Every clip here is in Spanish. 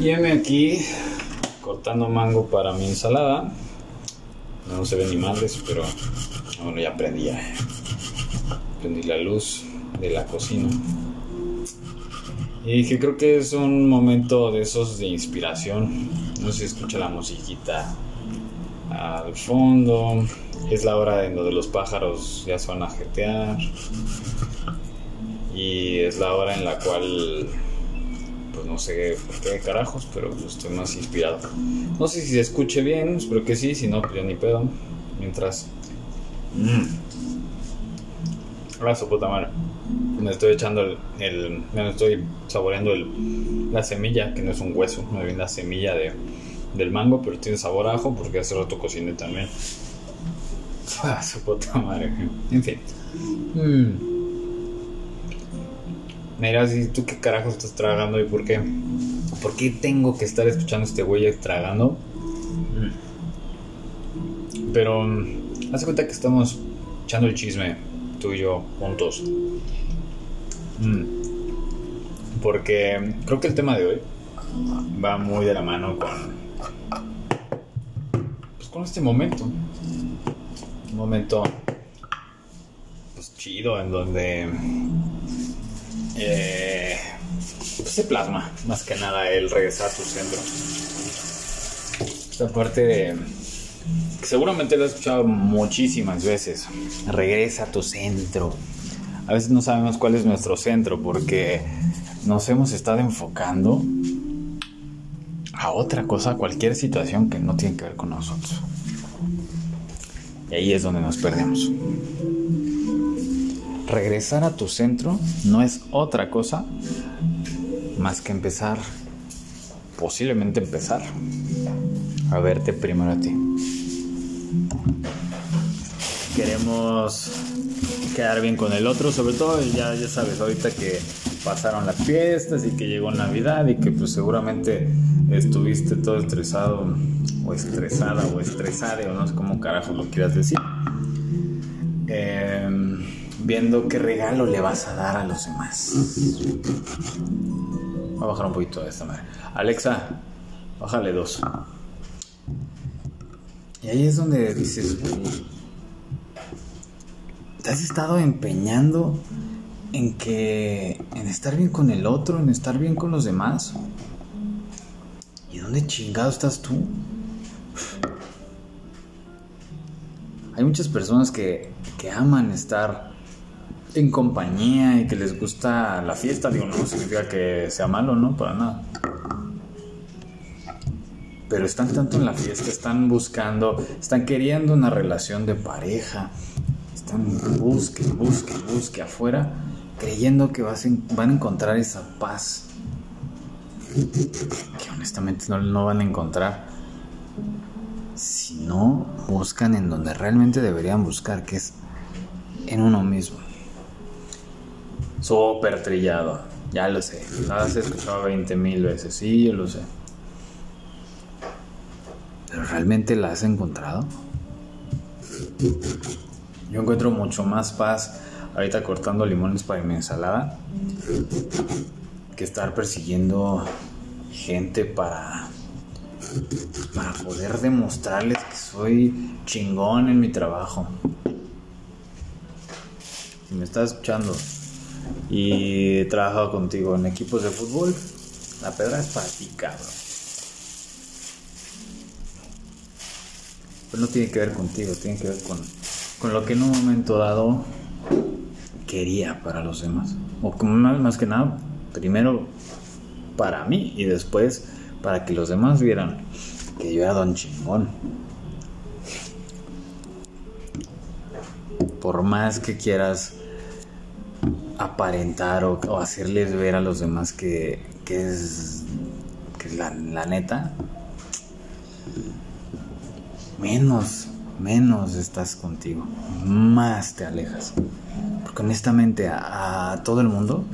Y aquí cortando mango para mi ensalada. No se ven ni madres, pero bueno, ya prendí. Prendí la luz de la cocina. Y creo que es un momento de esos de inspiración. No si escucha la musiquita al fondo. Es la hora en donde los pájaros ya se van a jetear. Y es la hora en la cual, pues no sé por qué carajos, pero estoy más inspirado. No sé si se escuche bien, espero que sí, si no, pues ya ni pedo. Mientras... Mmm. Ahora su puta madre. Me estoy echando el, el me estoy saboreando el, la semilla, que no es un hueso, me viene la semilla de, del mango, pero tiene sabor a ajo porque hace rato cociné también. Ah, su puta madre. En fin. Mm. Mira, si tú qué carajo estás tragando y por qué. ¿Por tengo que estar escuchando este güey tragando? Mm. Pero, mm, hace cuenta que estamos echando el chisme, tú y yo, juntos. Mm. Porque creo que el tema de hoy va muy de la mano con. Pues con este momento. Un momento. Pues chido, en donde. Eh, pues se plasma más que nada el regresar a tu centro. Esta parte de. seguramente lo he escuchado muchísimas veces. Regresa a tu centro. A veces no sabemos cuál es nuestro centro porque nos hemos estado enfocando a otra cosa, a cualquier situación que no tiene que ver con nosotros. Y ahí es donde nos perdemos. Regresar a tu centro no es otra cosa más que empezar, posiblemente empezar a verte primero a ti. Queremos quedar bien con el otro, sobre todo ya, ya sabes, ahorita que pasaron las fiestas y que llegó Navidad y que pues seguramente estuviste todo estresado o estresada o estresada o no sé cómo carajo lo quieras decir. Eh, viendo qué regalo le vas a dar a los demás. Voy a bajar un poquito de esta madre. Alexa, bájale dos. Y ahí es donde dices, te has estado empeñando en que, en estar bien con el otro, en estar bien con los demás. ¿Y dónde chingado estás tú? Hay muchas personas que, que aman estar en compañía y que les gusta la fiesta. Digo, no significa que sea malo, ¿no? Para nada. Pero están tanto en la fiesta, están buscando, están queriendo una relación de pareja, están busque, busque, busque afuera, creyendo que van a encontrar esa paz que honestamente no, no van a encontrar si no buscan en donde realmente deberían buscar, que es en uno mismo. Súper trillado, ya lo sé, has escuchado 20 mil veces, sí, yo lo sé. ¿Pero realmente la has encontrado? Yo encuentro mucho más paz ahorita cortando limones para mi ensalada que estar persiguiendo gente para para poder demostrarles que soy chingón en mi trabajo. Si me estás escuchando y he trabajado contigo en equipos de fútbol, la pedra es para ti, cabrón. Pero no tiene que ver contigo, tiene que ver con, con lo que en un momento dado quería para los demás. O más, más que nada, primero para mí y después para que los demás vieran que yo era don chingón. Por más que quieras aparentar o, hacerles ver a los demás que, que es, que es la, neta, menos, menos estás contigo, más te alejas. Porque honestamente a, todo el mundo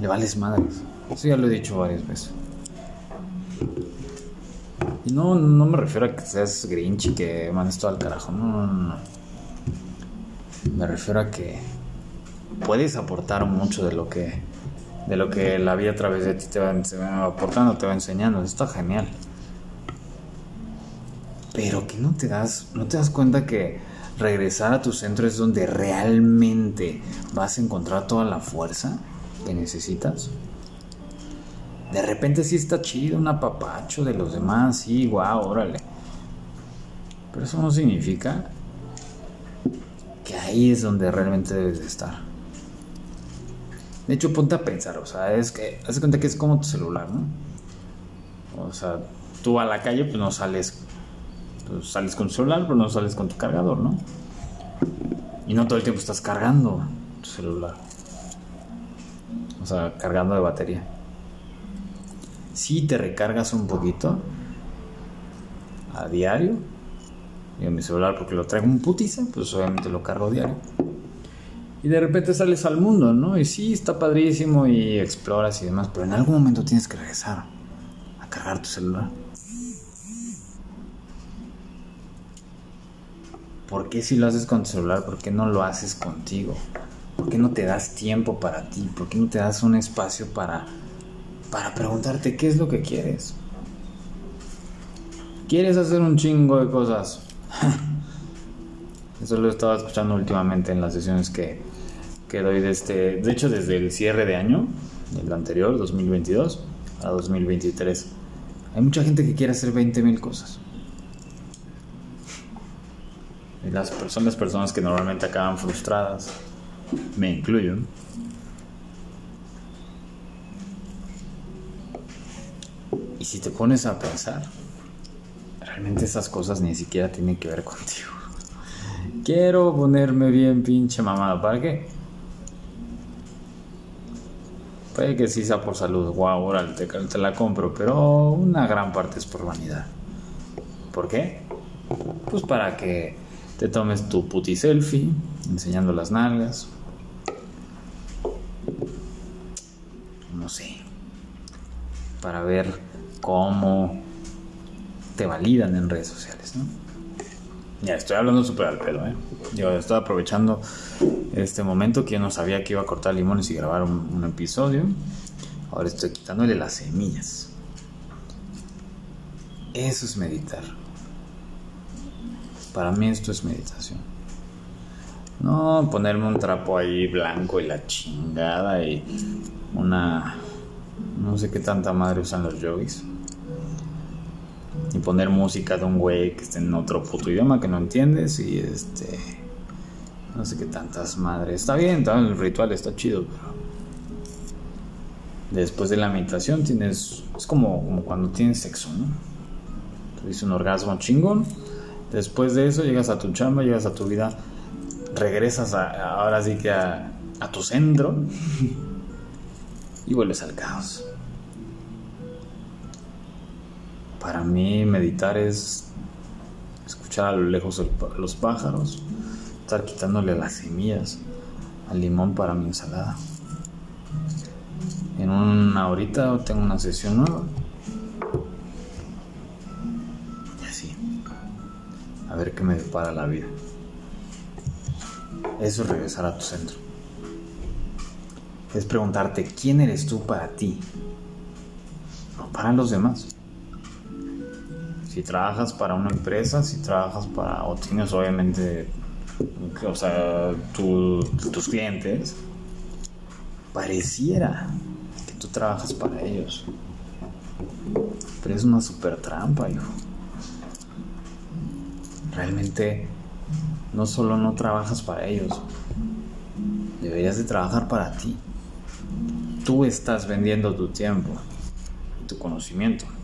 le vales madres. Eso ya lo he dicho varias veces. Y no, no me refiero a que seas grinch y que mandes todo al carajo. No, no, no. Me refiero a que puedes aportar mucho de lo que de lo que la vida a través de ti te va, te aportando, te va enseñando. Está genial. Pero que no te das, no te das cuenta que regresar a tu centro es donde realmente vas a encontrar toda la fuerza que necesitas. De repente sí está chido un apapacho de los demás, sí, guau, órale. Pero eso no significa que ahí es donde realmente debes de estar. De hecho, ponte a pensar, o sea, es que, haz cuenta que es como tu celular, ¿no? O sea, tú a la calle pues no sales, pues, sales con tu celular, pero no sales con tu cargador, ¿no? Y no todo el tiempo estás cargando tu celular. O sea, cargando de batería. Si te recargas un poquito a diario, y en mi celular porque lo traigo un putiza, pues obviamente lo cargo diario. Y de repente sales al mundo, ¿no? Y sí, está padrísimo y exploras y demás, pero en algún momento tienes que regresar a cargar tu celular. ¿Por qué si lo haces con tu celular? ¿Por qué no lo haces contigo? ¿Por qué no te das tiempo para ti? ¿Por qué no te das un espacio para, para preguntarte qué es lo que quieres? ¿Quieres hacer un chingo de cosas? Eso lo he estado escuchando últimamente en las sesiones que, que doy de este, de hecho desde el cierre de año, el anterior, 2022, a 2023. Hay mucha gente que quiere hacer 20 mil cosas. Y las personas, personas que normalmente acaban frustradas, me incluyo. Y si te pones a pensar, realmente esas cosas ni siquiera tienen que ver contigo. Quiero ponerme bien pinche mamada. ¿Para qué? Puede que sí sea por salud. Wow, órale, te, te la compro. Pero una gran parte es por vanidad. ¿Por qué? Pues para que te tomes tu puti selfie enseñando las nalgas. No sé. Para ver cómo te validan en redes sociales, ¿no? Ya, estoy hablando súper al pelo, ¿eh? Yo estoy aprovechando este momento que no sabía que iba a cortar limones y grabar un, un episodio. Ahora estoy quitándole las semillas. Eso es meditar. Para mí esto es meditación. No ponerme un trapo ahí blanco y la chingada y una... No sé qué tanta madre usan los yogis y poner música de un güey que esté en otro puto idioma que no entiendes y este no sé qué tantas madres. Está bien el ritual está chido pero después de la meditación tienes es como, como cuando tienes sexo no tuviste un orgasmo chingón. Después de eso llegas a tu chamba llegas a tu vida regresas a, ahora sí que a tu centro y vuelves al caos para mí meditar es escuchar a lo lejos los pájaros, estar quitándole las semillas al limón para mi ensalada. En una horita tengo una sesión nueva. Y así. A ver qué me depara la vida. Eso es regresar a tu centro. Es preguntarte quién eres tú para ti, no para los demás si trabajas para una empresa, si trabajas para, o tienes obviamente, o sea, tus clientes, pareciera que tú trabajas para ellos. Pero es una super trampa, hijo. Realmente no solo no trabajas para ellos, deberías de trabajar para ti. Tú estás vendiendo tu tiempo, tu conocimiento.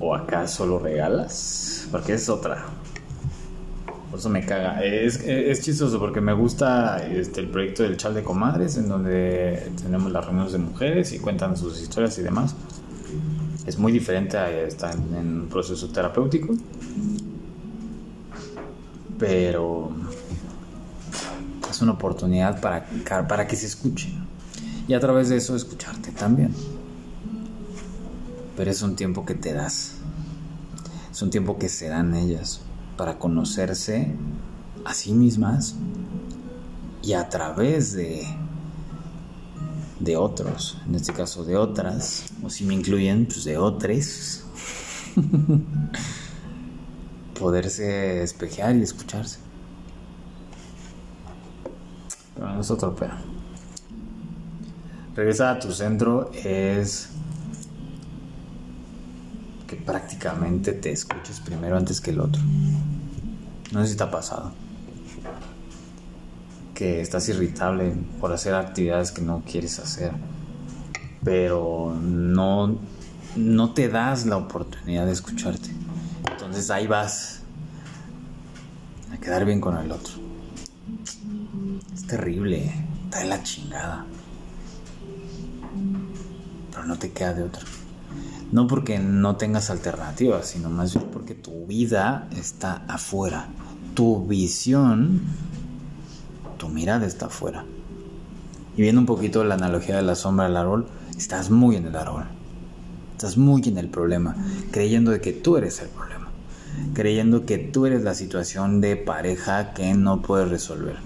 ¿O acaso lo regalas? Porque es otra. Por eso me caga. Es, es, chistoso porque me gusta este, el proyecto del Chal de Comadres, en donde tenemos las reuniones de mujeres y cuentan sus historias y demás. Es muy diferente a estar en un proceso terapéutico. Pero es una oportunidad para, para que se escuche. Y a través de eso escucharte también pero es un tiempo que te das. Es un tiempo que se dan ellas para conocerse a sí mismas y a través de de otros, en este caso de otras, o si me incluyen, pues de otros, poderse espejear y escucharse. Pero no es otro pero. Regresar a tu centro es que prácticamente te escuches primero antes que el otro. No sé si te ha pasado. Que estás irritable por hacer actividades que no quieres hacer. Pero no, no te das la oportunidad de escucharte. Entonces ahí vas a quedar bien con el otro. Es terrible. Está de la chingada. Pero no te queda de otra. No porque no tengas alternativas, sino más bien porque tu vida está afuera. Tu visión, tu mirada está afuera. Y viendo un poquito la analogía de la sombra del árbol, estás muy en el árbol. Estás muy en el problema, creyendo de que tú eres el problema. Creyendo que tú eres la situación de pareja que no puedes resolver.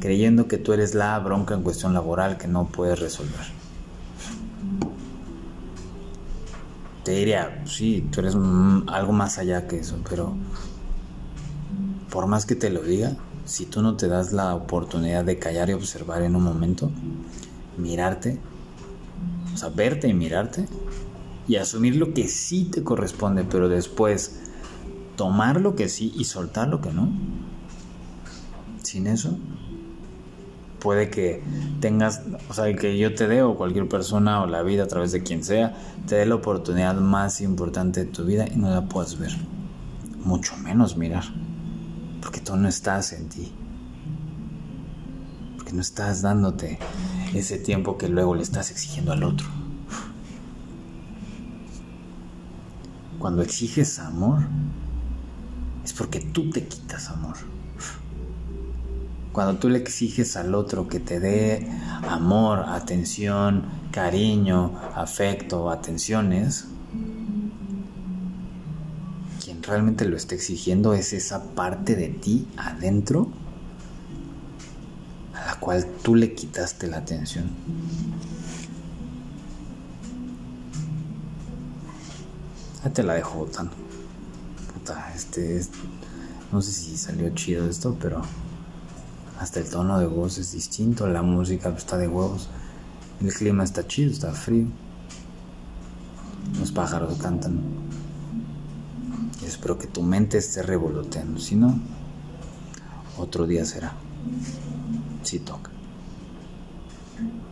Creyendo que tú eres la bronca en cuestión laboral que no puedes resolver te diría, sí, tú eres algo más allá que eso, pero por más que te lo diga, si tú no te das la oportunidad de callar y observar en un momento, mirarte, o sea, verte y mirarte, y asumir lo que sí te corresponde, pero después tomar lo que sí y soltar lo que no, sin eso, puede que tengas, o sea, que yo te dé o cualquier persona o la vida a través de quien sea, te dé la oportunidad más importante de tu vida y no la puedas ver. Mucho menos mirar. Porque tú no estás en ti. Porque no estás dándote ese tiempo que luego le estás exigiendo al otro. Cuando exiges amor, es porque tú te quitas amor. Cuando tú le exiges al otro que te dé amor, atención, cariño, afecto, atenciones, quien realmente lo está exigiendo es esa parte de ti adentro a la cual tú le quitaste la atención. Ya te la dejo botando. Puta, este, no sé si salió chido esto, pero hasta el tono de voz es distinto, la música está de huevos, el clima está chido, está frío, los pájaros cantan. Espero que tu mente esté revoloteando, si no, otro día será, si toca.